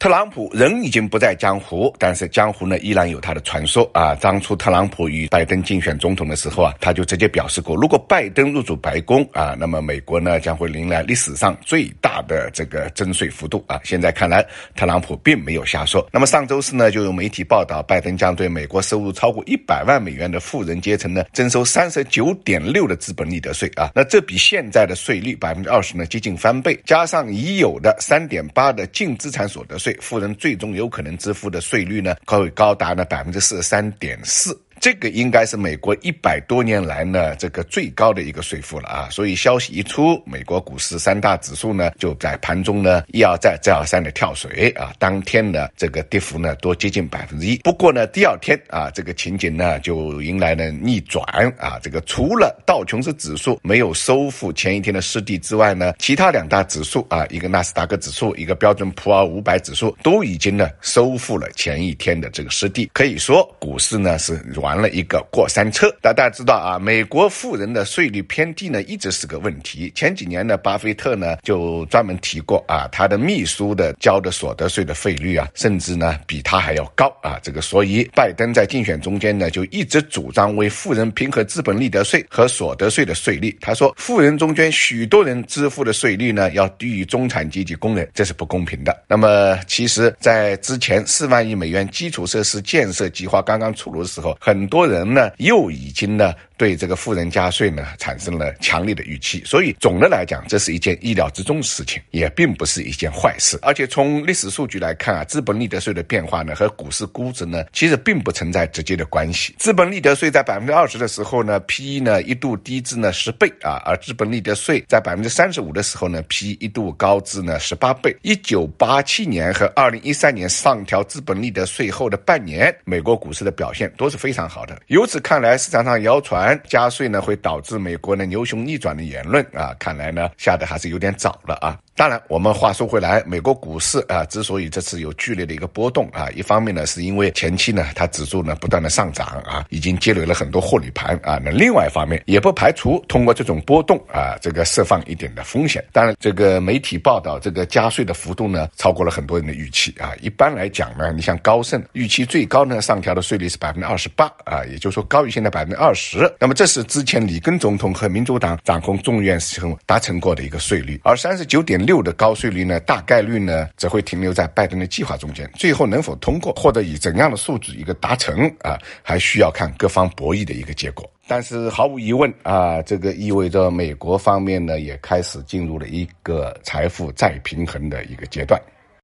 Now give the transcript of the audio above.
特朗普人已经不在江湖，但是江湖呢依然有他的传说啊。当初特朗普与拜登竞选总统的时候啊，他就直接表示过，如果拜登入主白宫啊，那么美国呢将会迎来历史上最大的这个征税幅度啊。现在看来，特朗普并没有瞎说。那么上周四呢，就有媒体报道，拜登将对美国收入超过一百万美元的富人阶层呢征收三十九点六的资本利得税啊。那这比现在的税率百分之二十呢接近翻倍，加上已有的三点八的净资产所得税。富人最终有可能支付的税率呢，会高达呢百分之四十三点四。这个应该是美国一百多年来呢这个最高的一个税负了啊，所以消息一出，美国股市三大指数呢就在盘中呢一而再再而三的跳水啊，当天呢这个跌幅呢多接近百分之一。不过呢第二天啊这个情景呢就迎来了逆转啊，这个除了道琼斯指数没有收复前一天的失地之外呢，其他两大指数啊一个纳斯达克指数一个标准普尔五百指数都已经呢收复了前一天的这个失地，可以说股市呢是软。玩了一个过山车，那大家知道啊，美国富人的税率偏低呢，一直是个问题。前几年呢，巴菲特呢就专门提过啊，他的秘书的交的所得税的费率啊，甚至呢比他还要高啊。这个，所以拜登在竞选中间呢，就一直主张为富人平衡资本利得税和所得税的税率。他说，富人中间许多人支付的税率呢，要低于中产阶级工人，这是不公平的。那么，其实，在之前四万亿美元基础设施建设计划刚刚出炉的时候，很。很多人呢，又已经呢。对这个富人加税呢，产生了强烈的预期，所以总的来讲，这是一件意料之中的事情，也并不是一件坏事。而且从历史数据来看啊，资本利得税的变化呢，和股市估值呢，其实并不存在直接的关系。资本利得税在百分之二十的时候呢，P E 呢一度低至呢十倍啊，而资本利得税在百分之三十五的时候呢，P E 一度高至呢十八倍。一九八七年和二零一三年上调资本利得税后的半年，美国股市的表现都是非常好的。由此看来，市场上谣传。加税呢会导致美国呢牛熊逆转的言论啊，看来呢下的还是有点早了啊。当然，我们话说回来，美国股市啊之所以这次有剧烈的一个波动啊，一方面呢是因为前期呢它指数呢不断的上涨啊，已经积累了很多获利盘啊。那另外一方面也不排除通过这种波动啊，这个释放一点的风险。当然，这个媒体报道这个加税的幅度呢超过了很多人的预期啊。一般来讲呢，你像高盛预期最高呢上调的税率是百分之二十八啊，也就是说高于现在百分之二十。那么这是之前里根总统和民主党掌控众院时候达成过的一个税率，而三十九点六六的高税率呢，大概率呢只会停留在拜登的计划中间，最后能否通过或者以怎样的数据一个达成啊，还需要看各方博弈的一个结果。但是毫无疑问啊，这个意味着美国方面呢也开始进入了一个财富再平衡的一个阶段。